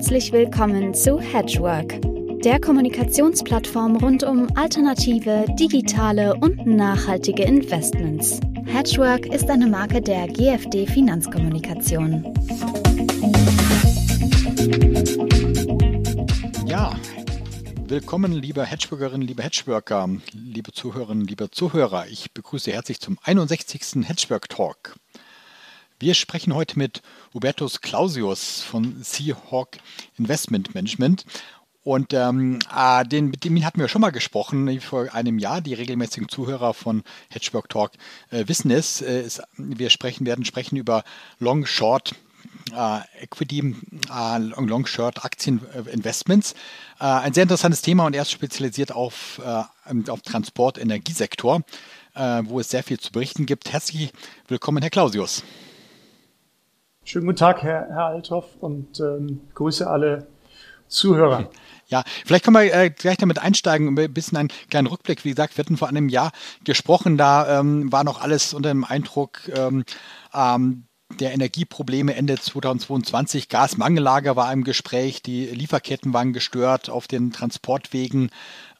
Herzlich willkommen zu Hedgework, der Kommunikationsplattform rund um alternative, digitale und nachhaltige Investments. Hedgework ist eine Marke der GFD Finanzkommunikation. Ja, willkommen, liebe Hedgeworkerinnen, liebe Hedgeworker, liebe Zuhörerinnen, liebe Zuhörer. Ich begrüße herzlich zum 61. Hedgework Talk. Wir sprechen heute mit Hubertus Clausius von Seahawk Investment Management. Und ähm, äh, den, mit dem hatten wir schon mal gesprochen vor einem Jahr. Die regelmäßigen Zuhörer von Hedgework Talk äh, wissen es. Äh, es. Wir sprechen, werden sprechen über Long Short Uh, Equity, uh, Long Short Aktien äh, Investments. Uh, ein sehr interessantes Thema und er ist spezialisiert auf, auf Transport, Energiesektor, wo es sehr viel zu berichten gibt. Herzlich willkommen, Herr Clausius. Schönen guten Tag, Herr, Herr Althoff, und ähm, grüße alle Zuhörer. Ja, vielleicht können wir äh, gleich damit einsteigen, ein bisschen einen kleinen Rückblick. Wie gesagt, wir hatten vor einem Jahr gesprochen, da ähm, war noch alles unter dem Eindruck ähm, ähm, der Energieprobleme Ende 2022. Gasmangellage war im Gespräch, die Lieferketten waren gestört auf den Transportwegen.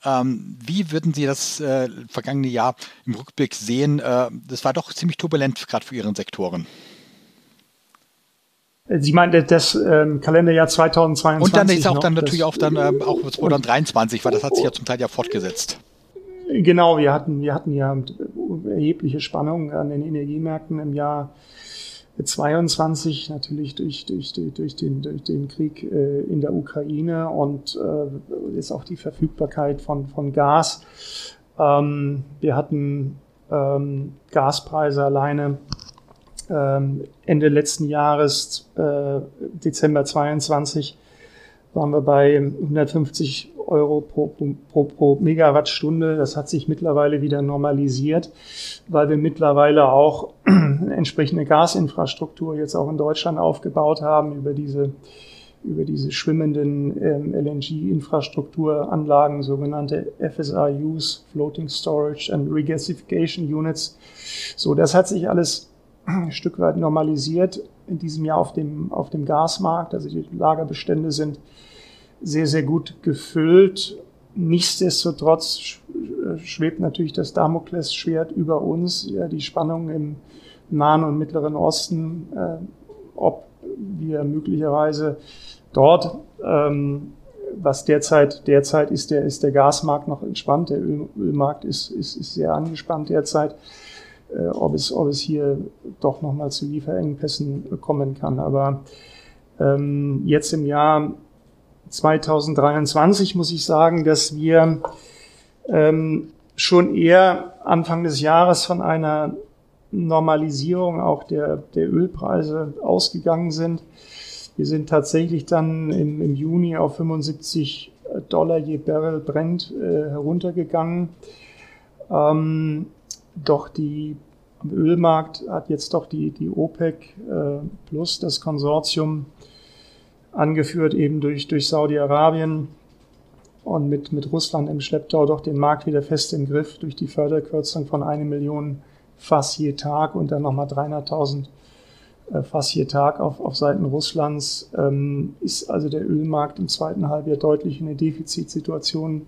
Ähm, wie würden Sie das äh, vergangene Jahr im Rückblick sehen? Äh, das war doch ziemlich turbulent, gerade für Ihren Sektoren. Sie meinen das ähm, Kalenderjahr 2022. Und dann ist auch noch, dann natürlich auch dann ähm, auch 2023, weil das hat sich ja zum Teil ja fortgesetzt. Genau, wir hatten, wir hatten ja erhebliche Spannungen an den Energiemärkten im Jahr 22, natürlich durch, durch, durch, den, durch den Krieg äh, in der Ukraine und äh, ist auch die Verfügbarkeit von, von Gas. Ähm, wir hatten ähm, Gaspreise alleine ähm, Ende letzten Jahres, äh, Dezember 22, waren wir bei 150 Euro pro, pro, pro Megawattstunde. Das hat sich mittlerweile wieder normalisiert, weil wir mittlerweile auch entsprechende Gasinfrastruktur jetzt auch in Deutschland aufgebaut haben über diese über diese schwimmenden ähm, LNG-Infrastrukturanlagen, sogenannte FSRUs, Floating Storage and Regasification Units. So, das hat sich alles ein Stück weit normalisiert in diesem Jahr auf dem, auf dem Gasmarkt. Also die Lagerbestände sind sehr, sehr gut gefüllt. Nichtsdestotrotz schwebt natürlich das Damoklesschwert über uns, ja, die Spannung im Nahen und Mittleren Osten, äh, ob wir möglicherweise dort, ähm, was derzeit, derzeit ist der, ist der Gasmarkt noch entspannt, der Öl, Ölmarkt ist, ist, ist sehr angespannt derzeit äh, ob, es, ob es hier doch nochmal zu Lieferengpässen kommen kann. Aber ähm, jetzt im Jahr 2023 muss ich sagen, dass wir ähm, schon eher Anfang des Jahres von einer Normalisierung auch der, der Ölpreise ausgegangen sind. Wir sind tatsächlich dann im, im Juni auf 75 Dollar je Barrel Brent äh, heruntergegangen. Ähm, doch die am Ölmarkt hat jetzt doch die, die OPEC äh, plus das Konsortium angeführt eben durch, durch Saudi-Arabien und mit, mit Russland im Schlepptau doch den Markt wieder fest im Griff durch die Förderkürzung von eine Million Fass je Tag und dann nochmal 300.000 äh, Fass je Tag auf, auf Seiten Russlands, ähm, ist also der Ölmarkt im zweiten Halbjahr deutlich in eine Defizitsituation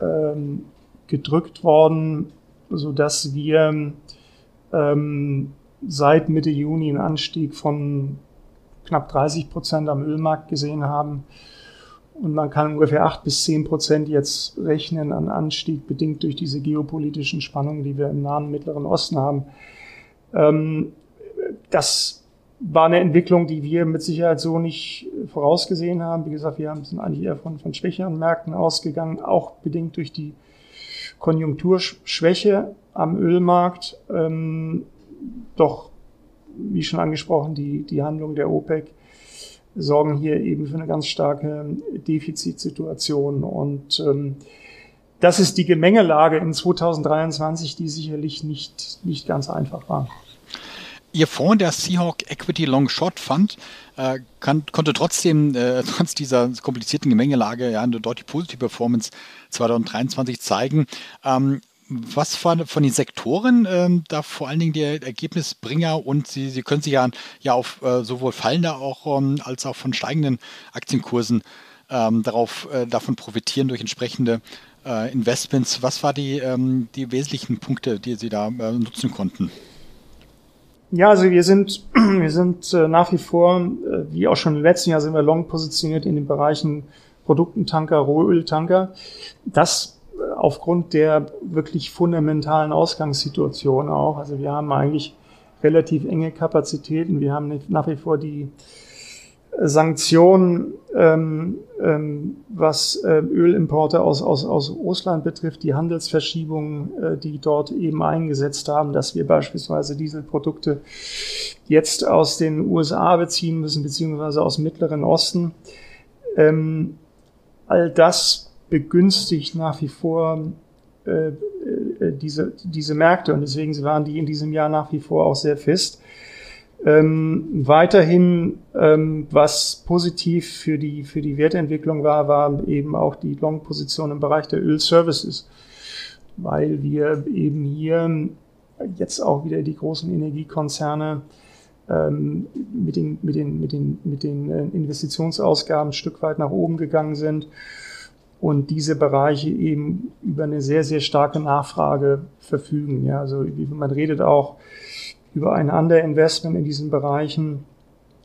ähm, gedrückt worden so dass wir ähm, seit Mitte Juni einen Anstieg von knapp 30 Prozent am Ölmarkt gesehen haben. Und man kann ungefähr 8 bis 10 Prozent jetzt rechnen an Anstieg, bedingt durch diese geopolitischen Spannungen, die wir im Nahen Mittleren Osten haben. Ähm, das war eine Entwicklung, die wir mit Sicherheit so nicht vorausgesehen haben. Wie gesagt, wir sind eigentlich eher von, von schwächeren Märkten ausgegangen, auch bedingt durch die Konjunkturschwäche am Ölmarkt. Ähm, doch, wie schon angesprochen, die, die Handlung der OPEC sorgen hier eben für eine ganz starke Defizitsituation. Und ähm, das ist die Gemengelage in 2023, die sicherlich nicht, nicht ganz einfach war. Ihr Fonds, der Seahawk Equity Long Short Fund, äh, kann, konnte trotzdem, äh, trotz dieser komplizierten Gemengelage, ja, eine deutlich positive Performance 2023 zeigen. Ähm, was von, von den Sektoren ähm, da vor allen Dingen der Ergebnisbringer und Sie, Sie können sich ja, ja auf äh, sowohl fallender auch ähm, als auch von steigenden Aktienkursen ähm, darauf, äh, davon profitieren durch entsprechende äh, Investments. Was waren die, ähm, die wesentlichen Punkte, die Sie da äh, nutzen konnten? Ja, also wir sind, wir sind äh, nach wie vor, äh, wie auch schon im letzten Jahr, sind wir long positioniert in den Bereichen Produktentanker, Rohöltanker. Das aufgrund der wirklich fundamentalen Ausgangssituation auch. Also wir haben eigentlich relativ enge Kapazitäten. Wir haben nach wie vor die Sanktionen, ähm, ähm, was äh, Ölimporte aus, aus, aus Russland betrifft, die Handelsverschiebungen, äh, die dort eben eingesetzt haben, dass wir beispielsweise Dieselprodukte jetzt aus den USA beziehen müssen, beziehungsweise aus dem Mittleren Osten. Ähm, all das begünstigt nach wie vor äh, äh, diese, diese Märkte und deswegen waren die in diesem Jahr nach wie vor auch sehr fest. Ähm, weiterhin, ähm, was positiv für die, für die Wertentwicklung war, war eben auch die Long-Position im Bereich der Ölservices, weil wir eben hier jetzt auch wieder die großen Energiekonzerne ähm, mit, den, mit, den, mit, den, mit den äh, Investitionsausgaben ein Stück weit nach oben gegangen sind und diese Bereiche eben über eine sehr, sehr starke Nachfrage verfügen. Ja, also man redet auch über ein Underinvestment in diesen Bereichen.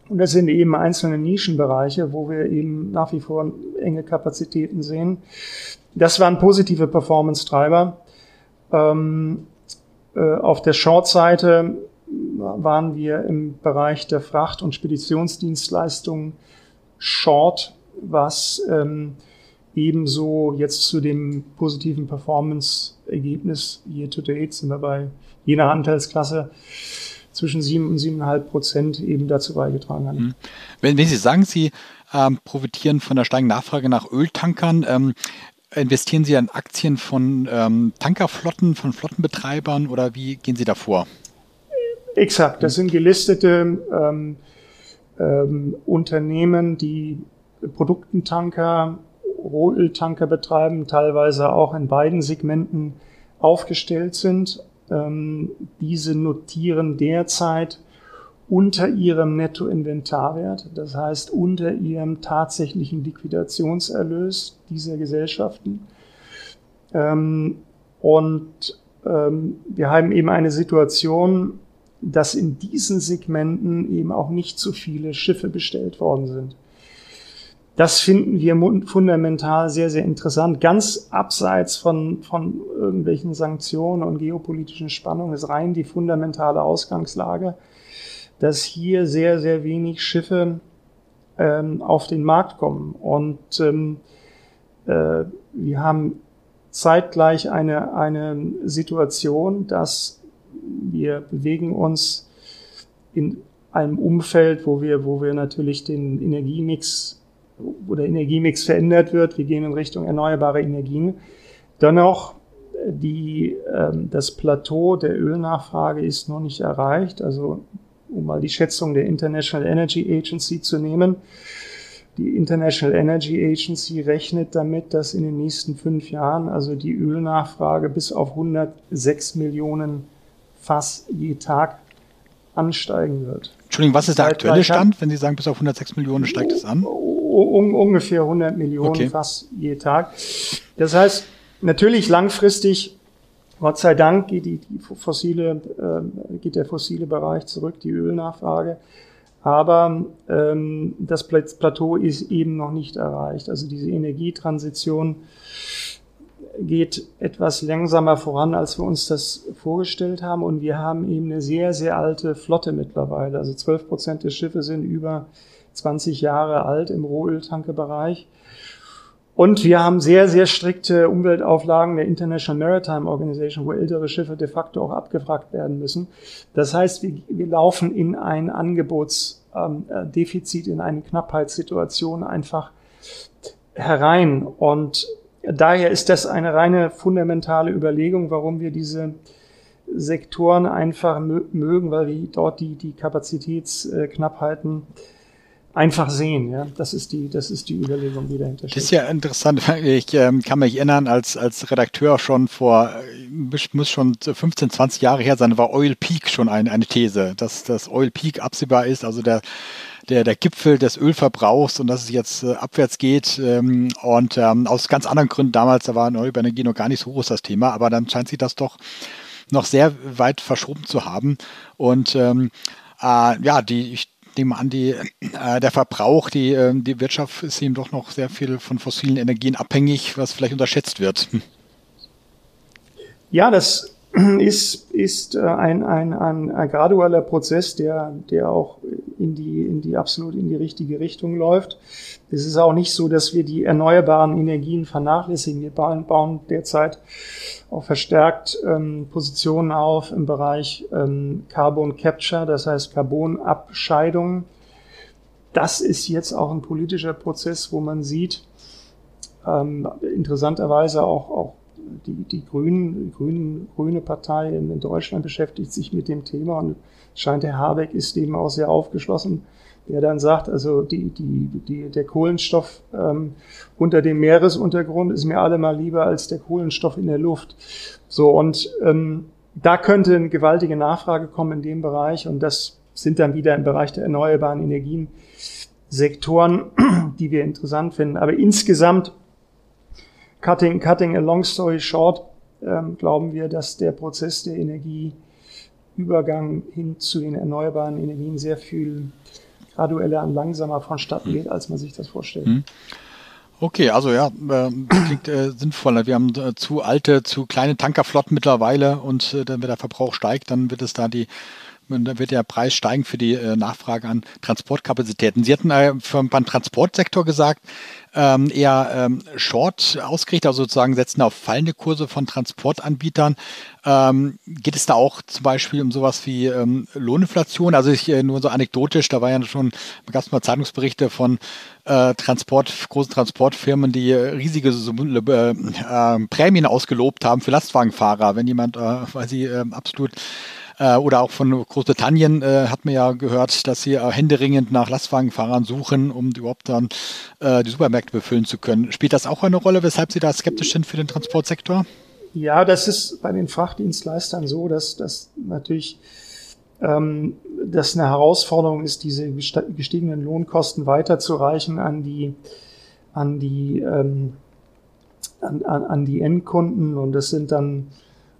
Und das sind eben einzelne Nischenbereiche, wo wir eben nach wie vor enge Kapazitäten sehen. Das waren positive Performance-Treiber. Ähm, äh, auf der Short-Seite waren wir im Bereich der Fracht- und Speditionsdienstleistungen short, was ähm, Ebenso jetzt zu dem positiven Performance-Ergebnis year to date sind wir bei je nach Anteilsklasse zwischen 7 und 7,5 Prozent eben dazu beigetragen haben. Mhm. Wenn, wenn Sie sagen, Sie ähm, profitieren von der steigenden Nachfrage nach Öltankern, ähm, investieren Sie an Aktien von ähm, Tankerflotten, von Flottenbetreibern oder wie gehen Sie da vor? Exakt, das sind gelistete ähm, ähm, Unternehmen, die Produktentanker Rohöltanker betreiben, teilweise auch in beiden Segmenten aufgestellt sind. Ähm, diese notieren derzeit unter ihrem Nettoinventarwert, das heißt unter ihrem tatsächlichen Liquidationserlös dieser Gesellschaften. Ähm, und ähm, wir haben eben eine Situation, dass in diesen Segmenten eben auch nicht so viele Schiffe bestellt worden sind. Das finden wir fundamental sehr, sehr interessant. Ganz abseits von, von irgendwelchen Sanktionen und geopolitischen Spannungen ist rein die fundamentale Ausgangslage, dass hier sehr, sehr wenig Schiffe ähm, auf den Markt kommen. Und ähm, äh, wir haben zeitgleich eine, eine Situation, dass wir bewegen uns in einem Umfeld, wo wir, wo wir natürlich den Energiemix wo der Energiemix verändert wird. Wir gehen in Richtung erneuerbare Energien. Dennoch, die, ähm, das Plateau der Ölnachfrage ist noch nicht erreicht. Also, um mal die Schätzung der International Energy Agency zu nehmen. Die International Energy Agency rechnet damit, dass in den nächsten fünf Jahren also die Ölnachfrage bis auf 106 Millionen Fass je Tag ansteigen wird. Entschuldigung, was ist der aktuelle Stand, wenn Sie sagen, bis auf 106 Millionen steigt es an? Um, ungefähr 100 Millionen okay. fast je Tag. Das heißt, natürlich langfristig, Gott sei Dank, geht, die, die fossile, äh, geht der fossile Bereich zurück, die Ölnachfrage. Aber ähm, das Plateau ist eben noch nicht erreicht. Also diese Energietransition geht etwas langsamer voran, als wir uns das vorgestellt haben. Und wir haben eben eine sehr, sehr alte Flotte mittlerweile. Also 12 Prozent der Schiffe sind über 20 Jahre alt im Rohöltankebereich. Und wir haben sehr, sehr strikte Umweltauflagen der International Maritime Organization, wo ältere Schiffe de facto auch abgefragt werden müssen. Das heißt, wir, wir laufen in ein Angebotsdefizit, in eine Knappheitssituation einfach herein. Und daher ist das eine reine fundamentale Überlegung, warum wir diese Sektoren einfach mögen, weil wir dort die, die Kapazitätsknappheiten einfach sehen. Ja, das ist die, das ist die Überlegung, die dahinter steht. Das ist ja interessant. Ich ähm, kann mich erinnern, als als Redakteur schon vor muss schon 15, 20 Jahre her sein, war Oil Peak schon ein, eine These, dass das Oil Peak absehbar ist, also der der, der Gipfel des Ölverbrauchs und dass es jetzt äh, abwärts geht. Ähm, und ähm, aus ganz anderen Gründen damals, da war erneuerbare Energie noch gar nicht so groß das Thema, aber dann scheint sich das doch noch sehr weit verschoben zu haben. Und ähm, äh, ja, die, ich nehme an, die, äh, der Verbrauch, die, äh, die Wirtschaft ist eben doch noch sehr viel von fossilen Energien abhängig, was vielleicht unterschätzt wird. Ja, das ist, ist äh, ein, ein, ein, ein gradueller Prozess, der, der auch in die, in die absolut in die richtige Richtung läuft. Es ist auch nicht so, dass wir die erneuerbaren Energien vernachlässigen. Wir bauen, bauen derzeit auch verstärkt ähm, Positionen auf im Bereich ähm, Carbon Capture, das heißt Carbonabscheidung. Das ist jetzt auch ein politischer Prozess, wo man sieht, ähm, interessanterweise auch, auch die, die Grünen, Grünen, Grüne Partei in, in Deutschland beschäftigt sich mit dem Thema und scheint Herr Habeck ist eben auch sehr aufgeschlossen, der dann sagt, also die, die, die, der Kohlenstoff ähm, unter dem Meeresuntergrund ist mir allemal lieber als der Kohlenstoff in der Luft. So, und ähm, da könnte eine gewaltige Nachfrage kommen in dem Bereich und das sind dann wieder im Bereich der erneuerbaren Energien Sektoren, die wir interessant finden. Aber insgesamt, cutting, cutting a long story short, ähm, glauben wir, dass der Prozess der Energieübergang hin zu den erneuerbaren Energien sehr viel gradueller und langsamer vonstatten geht, als man sich das vorstellt. Mhm. Okay, also ja, äh, klingt äh, sinnvoll. Wir haben äh, zu alte, zu kleine Tankerflotten mittlerweile und äh, wenn der Verbrauch steigt, dann wird es da die dann wird der Preis steigen für die äh, Nachfrage an Transportkapazitäten. Sie hatten äh, beim Transportsektor gesagt, ähm, eher ähm, short ausgerichtet, also sozusagen setzen auf fallende Kurse von Transportanbietern. Ähm, geht es da auch zum Beispiel um sowas wie Lohninflation? Also ich äh, nur so anekdotisch, da war ja schon, gab es mal Zeitungsberichte von Transport, großen Transportfirmen, die riesige Prämien ausgelobt haben für Lastwagenfahrer, wenn jemand, weil sie absolut äh, oder auch von Großbritannien äh, hat man ja gehört, dass sie äh, händeringend nach Lastwagenfahrern suchen, um überhaupt dann äh, die Supermärkte befüllen zu können. Spielt das auch eine Rolle, weshalb Sie da skeptisch sind für den Transportsektor? Ja, das ist bei den Frachtdienstleistern so, dass das natürlich ähm, das eine Herausforderung ist, diese gestiegenen Lohnkosten weiterzureichen an die an die ähm, an, an, an die Endkunden und das sind dann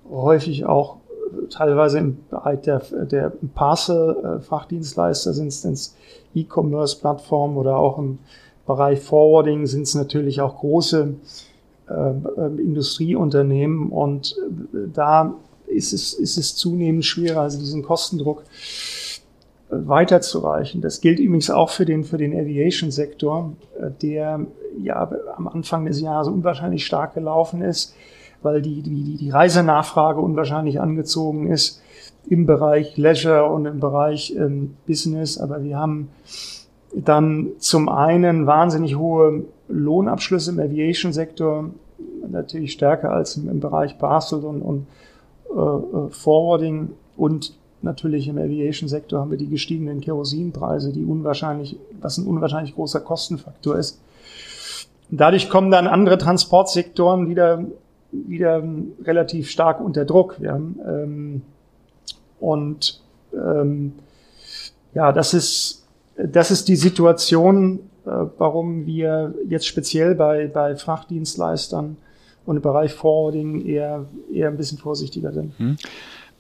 häufig auch teilweise im Bereich der, der Parcel-Fachdienstleister sind es E-Commerce-Plattformen oder auch im Bereich Forwarding sind es natürlich auch große äh, äh, Industrieunternehmen und äh, da ist es, ist es zunehmend schwerer, also diesen Kostendruck äh, weiterzureichen. Das gilt übrigens auch für den, für den Aviation-Sektor, äh, der ja am Anfang des Jahres unwahrscheinlich stark gelaufen ist weil die, die, die Reisenachfrage unwahrscheinlich angezogen ist im Bereich Leisure und im Bereich ähm, Business. Aber wir haben dann zum einen wahnsinnig hohe Lohnabschlüsse im Aviation-Sektor, natürlich stärker als im, im Bereich Parcel und, und äh, äh Forwarding und natürlich im Aviation-Sektor haben wir die gestiegenen Kerosinpreise, die unwahrscheinlich, was ein unwahrscheinlich großer Kostenfaktor ist. Dadurch kommen dann andere Transportsektoren wieder wieder relativ stark unter Druck. Ja. Ähm, und ähm, ja, das ist, das ist die Situation, äh, warum wir jetzt speziell bei, bei Frachtdienstleistern und im Bereich Forwarding eher, eher ein bisschen vorsichtiger sind. Hm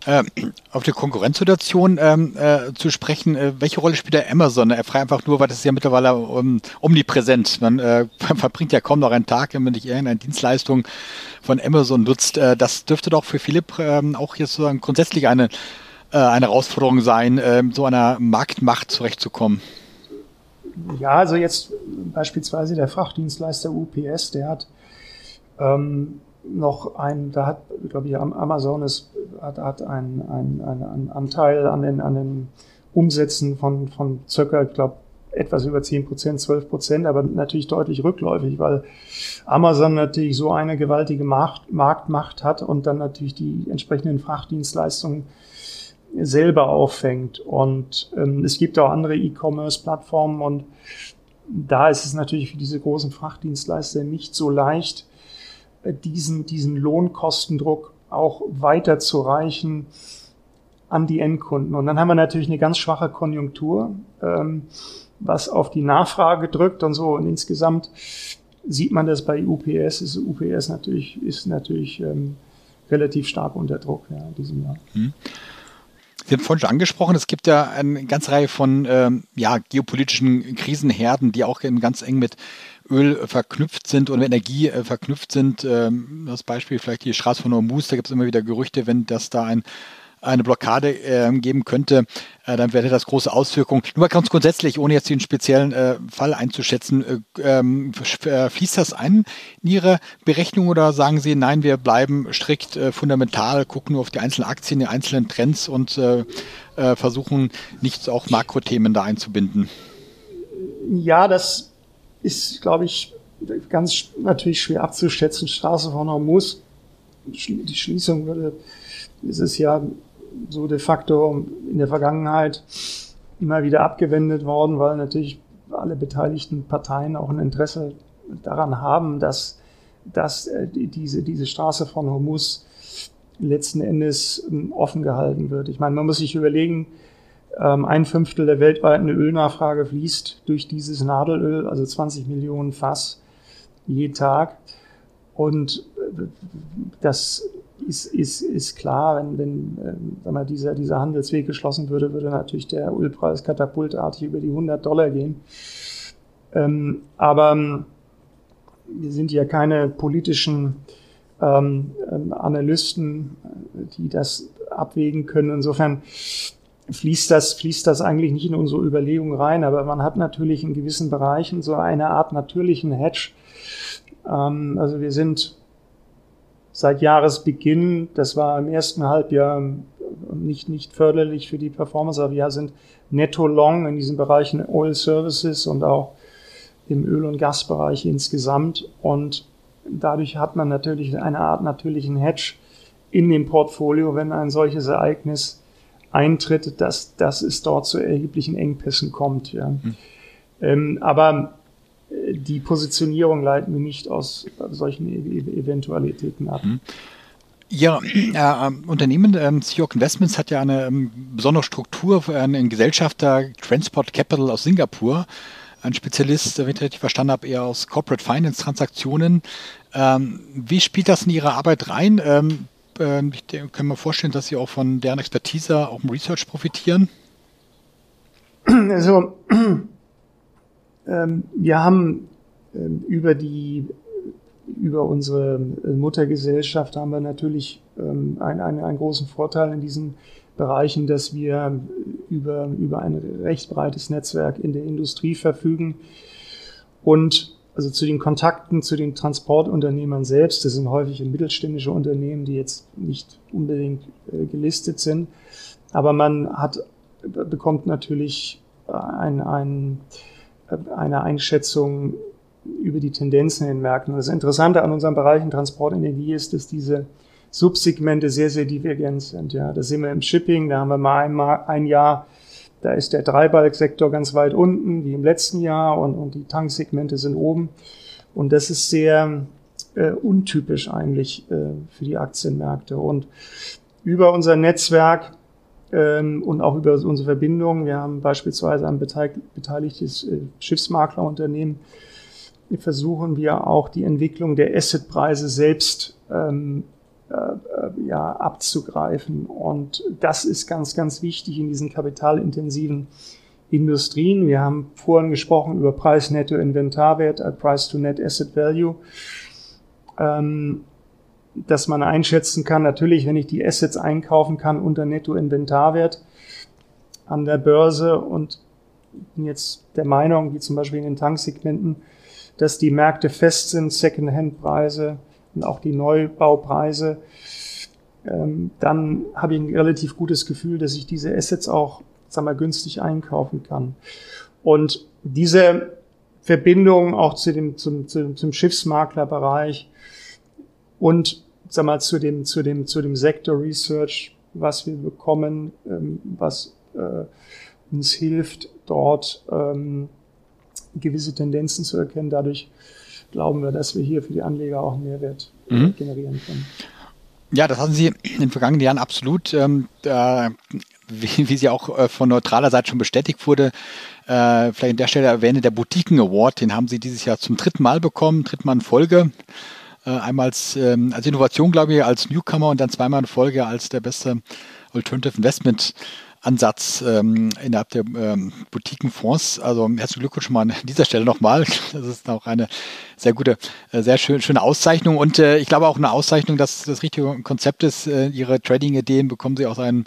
äh, auf die Konkurrenzsituation ähm, äh, zu sprechen, äh, welche Rolle spielt der Amazon? Er fragt einfach nur, weil das ist ja mittlerweile um, omnipräsent. Man äh, verbringt ja kaum noch einen Tag, wenn man nicht irgendeine Dienstleistung von Amazon nutzt. Äh, das dürfte doch für Philipp ähm, auch jetzt sozusagen grundsätzlich eine, äh, eine Herausforderung sein, äh, so einer Marktmacht zurechtzukommen. Ja, also jetzt beispielsweise der Frachtdienstleister UPS, der hat ähm, noch ein, da hat, glaube ich, Amazon ist, hat, hat einen ein, ein Anteil an den, an den Umsätzen von, von circa, ich glaube, etwas über 10 Prozent, 12 Prozent, aber natürlich deutlich rückläufig, weil Amazon natürlich so eine gewaltige Markt, Marktmacht hat und dann natürlich die entsprechenden Frachtdienstleistungen selber auffängt. Und ähm, es gibt auch andere E-Commerce-Plattformen und da ist es natürlich für diese großen Frachtdienstleister nicht so leicht, diesen, diesen Lohnkostendruck auch weiter zu reichen an die Endkunden. Und dann haben wir natürlich eine ganz schwache Konjunktur, ähm, was auf die Nachfrage drückt und so. Und insgesamt sieht man das bei UPS. Ist UPS natürlich, ist natürlich ähm, relativ stark unter Druck ja, in diesem Jahr. Hm. Sie haben vorhin schon angesprochen, es gibt ja eine ganze Reihe von ähm, ja, geopolitischen Krisenherden, die auch ganz eng mit Öl verknüpft sind und Energie äh, verknüpft sind. Ähm, das Beispiel vielleicht die Straße von Hormuz, da gibt es immer wieder Gerüchte, wenn das da ein eine Blockade äh, geben könnte, äh, dann wäre das große Auswirkungen. Nur ganz grundsätzlich, ohne jetzt den speziellen äh, Fall einzuschätzen, äh, ähm, äh, fließt das ein in Ihre Berechnung oder sagen Sie, nein, wir bleiben strikt äh, fundamental, gucken nur auf die einzelnen Aktien, die einzelnen Trends und versuchen nicht auch Makrothemen da einzubinden? Ja, das ist, glaube ich, ganz natürlich schwer abzuschätzen. Straße von Hormuz, die Schließung würde, ist es ja so de facto in der Vergangenheit immer wieder abgewendet worden, weil natürlich alle beteiligten Parteien auch ein Interesse daran haben, dass, dass äh, diese, diese Straße von Hormuz letzten Endes ähm, offen gehalten wird. Ich meine, man muss sich überlegen, ähm, ein Fünftel der weltweiten Ölnachfrage fließt durch dieses Nadelöl, also 20 Millionen Fass je Tag. Und das ist, ist, ist klar, wenn, wenn sag mal, dieser, dieser Handelsweg geschlossen würde, würde natürlich der Ölpreis katapultartig über die 100 Dollar gehen. Ähm, aber ähm, wir sind ja keine politischen ähm, ähm Analysten, die das abwägen können. Insofern fließt das, fließt das eigentlich nicht in unsere Überlegungen rein, aber man hat natürlich in gewissen Bereichen so eine Art natürlichen Hedge. Ähm, also wir sind seit Jahresbeginn, das war im ersten Halbjahr nicht, nicht förderlich für die Performance, aber wir sind netto long in diesen Bereichen Oil Services und auch im Öl- und Gasbereich insgesamt. Und dadurch hat man natürlich eine Art natürlichen Hedge in dem Portfolio, wenn ein solches Ereignis eintritt, dass, dass es dort zu erheblichen Engpässen kommt. Ja. Mhm. Ähm, aber die Positionierung leiten wir nicht aus solchen e-, e-, Eventualitäten ab. Mhm. Ihr äh, ähm, Unternehmen, ähm, Seahawk Investments, hat ja eine ähm, besondere Struktur für einen Gesellschafter Transport Capital aus Singapur. Ein Spezialist, wenn ich richtig verstanden habe, eher aus Corporate Finance Transaktionen. Ähm, wie spielt das in Ihre Arbeit rein? Ähm, äh, ich kann mir vorstellen, dass Sie auch von deren Expertise auch im Research profitieren. Also wir haben ähm, über die über unsere Muttergesellschaft haben wir natürlich ähm, einen, einen, einen großen Vorteil in diesen Bereichen, dass wir über, über ein recht breites Netzwerk in der Industrie verfügen. Und also zu den Kontakten zu den Transportunternehmern selbst, das sind häufig mittelständische Unternehmen, die jetzt nicht unbedingt äh, gelistet sind, aber man hat bekommt natürlich ein, ein eine Einschätzung über die Tendenzen in den Märkten. das Interessante an unseren Bereichen Transport, Energie ist, dass diese Subsegmente sehr, sehr divergent sind. Ja, da sehen wir im Shipping, da haben wir mal ein, ein Jahr, da ist der Dreibalgsektor ganz weit unten, wie im letzten Jahr, und, und die Tanksegmente sind oben. Und das ist sehr äh, untypisch eigentlich äh, für die Aktienmärkte. Und über unser Netzwerk und auch über unsere Verbindungen. Wir haben beispielsweise ein beteiligtes äh, Schiffsmaklerunternehmen. Versuchen wir auch die Entwicklung der Assetpreise selbst ähm, äh, äh, ja, abzugreifen. Und das ist ganz, ganz wichtig in diesen kapitalintensiven Industrien. Wir haben vorhin gesprochen über Preis-Netto-Inventarwert, äh, Price-to-Net-Asset-Value. Ähm, dass man einschätzen kann, natürlich, wenn ich die Assets einkaufen kann unter Netto-Inventarwert an der Börse und bin jetzt der Meinung, wie zum Beispiel in den Tanksegmenten, dass die Märkte fest sind, Second-Hand-Preise und auch die Neubaupreise, ähm, dann habe ich ein relativ gutes Gefühl, dass ich diese Assets auch, sagen wir, günstig einkaufen kann. Und diese Verbindung auch zu dem, zum, zum, zum Schiffsmaklerbereich und sag mal, zu dem, zu dem, zu dem Sektor Research was wir bekommen, ähm, was äh, uns hilft, dort ähm, gewisse Tendenzen zu erkennen. Dadurch glauben wir, dass wir hier für die Anleger auch Mehrwert äh, mhm. generieren können. Ja, das hatten Sie in den vergangenen Jahren absolut. Ähm, äh, wie, wie sie auch äh, von neutraler Seite schon bestätigt wurde, äh, vielleicht an der Stelle erwähne, der Boutiquen Award, den haben Sie dieses Jahr zum dritten Mal bekommen, dritten Mal in Folge. Äh, einmal als, ähm, als Innovation, glaube ich, als Newcomer und dann zweimal in Folge als der beste Alternative Investment Ansatz ähm, innerhalb der ähm, Boutiquenfonds. Also herzlichen Glückwunsch mal an dieser Stelle nochmal. Das ist auch eine sehr gute, äh, sehr schön, schöne Auszeichnung und äh, ich glaube auch eine Auszeichnung, dass das richtige Konzept ist. Äh, Ihre Trading-Ideen bekommen Sie aus einem,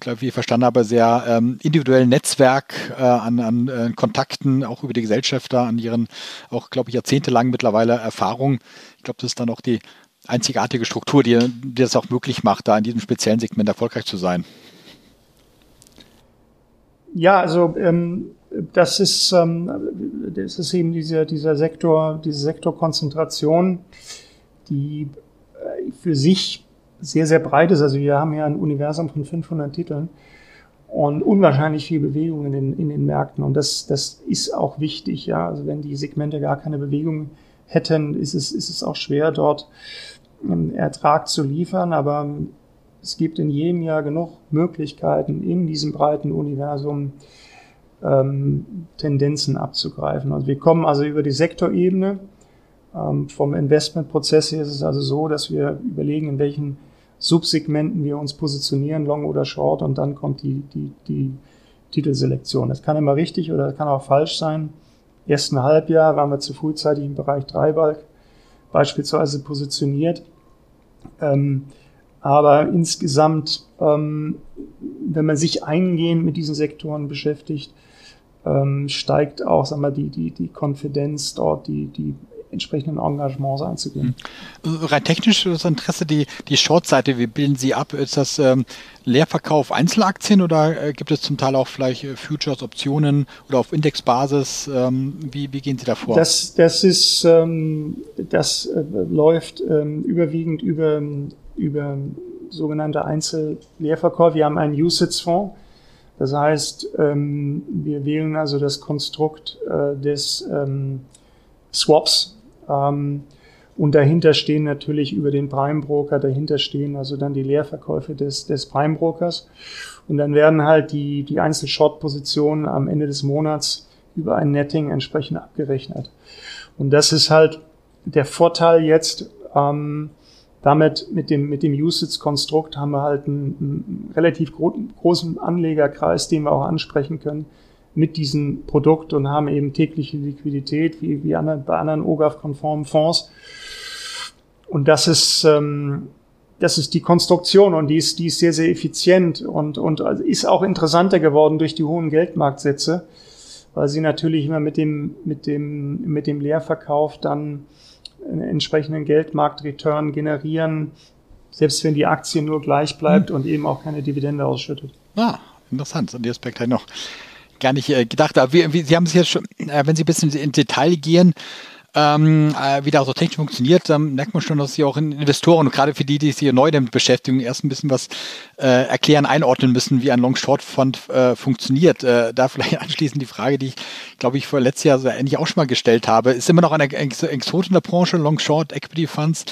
glaube, wie ich verstanden habe, sehr ähm, individuellen Netzwerk äh, an, an äh, Kontakten, auch über die Gesellschafter, an Ihren auch, glaube ich, jahrzehntelang mittlerweile Erfahrung. Ich glaube, das ist dann auch die einzigartige Struktur, die, die das auch möglich macht, da in diesem speziellen Segment erfolgreich zu sein. Ja, also ähm, das ist ähm, das ist eben dieser dieser Sektor, diese Sektorkonzentration, die äh, für sich sehr sehr breit ist. Also wir haben ja ein Universum von 500 Titeln und unwahrscheinlich viel Bewegung in den in den Märkten und das das ist auch wichtig. Ja, also wenn die Segmente gar keine Bewegung hätten, ist es ist es auch schwer dort einen Ertrag zu liefern. Aber es gibt in jedem Jahr genug Möglichkeiten, in diesem breiten Universum ähm, Tendenzen abzugreifen. Also wir kommen also über die Sektorebene. Ähm, vom Investmentprozess her ist es also so, dass wir überlegen, in welchen Subsegmenten wir uns positionieren, Long oder Short, und dann kommt die, die, die Titelselektion. Das kann immer richtig oder kann auch falsch sein. Ersten Halbjahr waren wir zu frühzeitig im Bereich Dreibalk beispielsweise positioniert. Ähm, aber insgesamt, ähm, wenn man sich eingehend mit diesen Sektoren beschäftigt, ähm, steigt auch sag mal, die, die, die Konfidenz dort, die, die entsprechenden Engagements einzugehen. Hm. Rein technisch das Interesse, die, die Short-Seite, wie bilden Sie ab? Ist das ähm, Leerverkauf Einzelaktien oder äh, gibt es zum Teil auch vielleicht äh, Futures, Optionen oder auf Indexbasis? Ähm, wie, wie gehen Sie da vor? Das, das ist, ähm, das äh, läuft ähm, überwiegend über über sogenannte Einzelleerverkäufe. Wir haben einen USITS-Fonds. Das heißt, ähm, wir wählen also das Konstrukt äh, des ähm, Swaps. Ähm, und dahinter stehen natürlich über den Prime-Broker, dahinter stehen also dann die Leerverkäufe des, des Prime-Brokers. Und dann werden halt die, die Einzel-Short-Positionen am Ende des Monats über ein Netting entsprechend abgerechnet. Und das ist halt der Vorteil jetzt, ähm, damit mit dem, mit dem Usage-Konstrukt haben wir halt einen, einen relativ gro großen Anlegerkreis, den wir auch ansprechen können mit diesem Produkt und haben eben tägliche Liquidität wie, wie anderen, bei anderen OGAF-konformen Fonds. Und das ist, ähm, das ist die Konstruktion und die ist, die ist sehr, sehr effizient und, und ist auch interessanter geworden durch die hohen Geldmarktsätze, weil sie natürlich immer mit dem, mit dem, mit dem Leerverkauf dann einen entsprechenden Geldmarktreturn generieren, selbst wenn die Aktie nur gleich bleibt hm. und eben auch keine Dividende ausschüttet. Ah, interessant. An die Aspekt ich noch gar nicht äh, gedacht. Aber wie, wie, Sie haben es jetzt schon, äh, wenn Sie ein bisschen in Detail gehen, ähm, äh, wie das so technisch funktioniert, dann merkt man schon, dass Sie auch in Investoren gerade für die, die sich hier neu damit beschäftigen, erst ein bisschen was äh, erklären, einordnen müssen, wie ein Long-Short-Fund äh, funktioniert. Äh, da vielleicht anschließend die Frage, die ich, glaube ich, vor letztes Jahr so ähnlich auch schon mal gestellt habe. Ist immer noch eine Ex Exot in der Branche, Long-Short, Equity-Funds.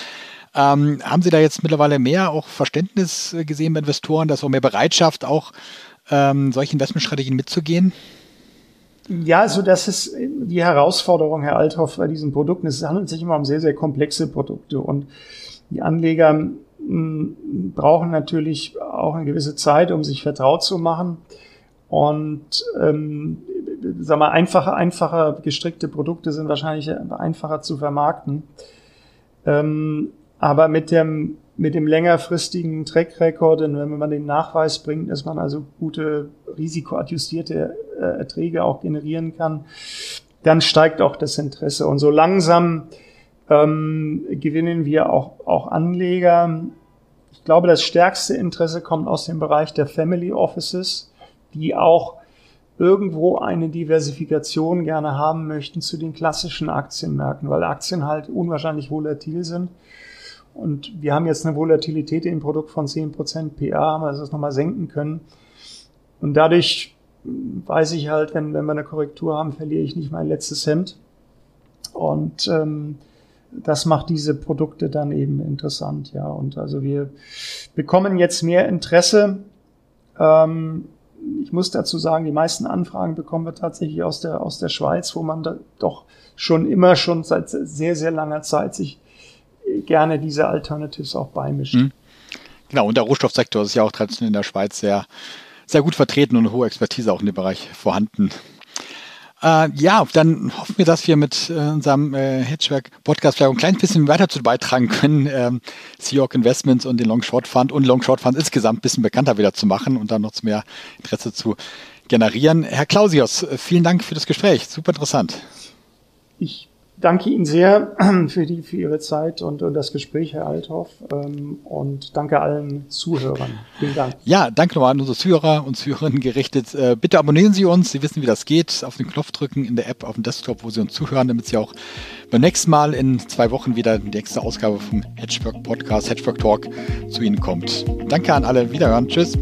Ähm, haben Sie da jetzt mittlerweile mehr auch Verständnis gesehen bei Investoren, dass auch mehr Bereitschaft, auch ähm, solche Investmentstrategien mitzugehen? Ja, also das ist die Herausforderung, Herr Althoff, bei diesen Produkten. Es handelt sich immer um sehr, sehr komplexe Produkte und die Anleger hm, brauchen natürlich auch eine gewisse Zeit, um sich vertraut zu machen. Und ähm, sag mal, einfache, einfacher gestrickte Produkte sind wahrscheinlich einfacher zu vermarkten. Ähm, aber mit dem mit dem längerfristigen Track Record und wenn man den Nachweis bringt, dass man also gute risikoadjustierte äh, Erträge auch generieren kann, dann steigt auch das Interesse. Und so langsam ähm, gewinnen wir auch, auch Anleger. Ich glaube, das stärkste Interesse kommt aus dem Bereich der Family Offices, die auch irgendwo eine Diversifikation gerne haben möchten zu den klassischen Aktienmärkten, weil Aktien halt unwahrscheinlich volatil sind Und wir haben jetzt eine Volatilität im Produkt von 10% PA, haben wir das nochmal senken können. Und dadurch weiß ich halt, wenn, wenn wir eine Korrektur haben, verliere ich nicht mein letztes Hemd. Und ähm, das macht diese Produkte dann eben interessant, ja. Und also wir bekommen jetzt mehr Interesse. Ähm, ich muss dazu sagen, die meisten Anfragen bekommen wir tatsächlich aus der, aus der Schweiz, wo man da doch schon immer schon seit sehr, sehr langer Zeit sich gerne diese Alternatives auch beimischt. Mhm. Genau, und der Rohstoffsektor ist ja auch traditionell in der Schweiz sehr, sehr gut vertreten und eine hohe Expertise auch in dem Bereich vorhanden. Äh, ja, dann hoffen wir, dass wir mit äh, unserem äh, Hedgewerk-Podcast vielleicht ein kleines bisschen weiter zu beitragen können, ähm, Sea York Investments und den Long Short Fund und Long Short Fund insgesamt ein bisschen bekannter wieder zu machen und dann noch mehr Interesse zu generieren. Herr Clausius, äh, vielen Dank für das Gespräch. Super interessant. Ich danke Ihnen sehr für, die, für Ihre Zeit und, und das Gespräch, Herr Althoff. Ähm, und danke allen Zuhörern. Vielen Dank. Ja, danke nochmal an unsere Zuhörer und Zuhörerinnen gerichtet. Äh, bitte abonnieren Sie uns. Sie wissen, wie das geht. Auf den Knopf drücken in der App auf dem Desktop, wo Sie uns zuhören, damit Sie auch beim nächsten Mal in zwei Wochen wieder die nächste Ausgabe vom Hedgework Podcast, Hedgework Talk zu Ihnen kommt. Danke an alle. Wiederhören. Tschüss.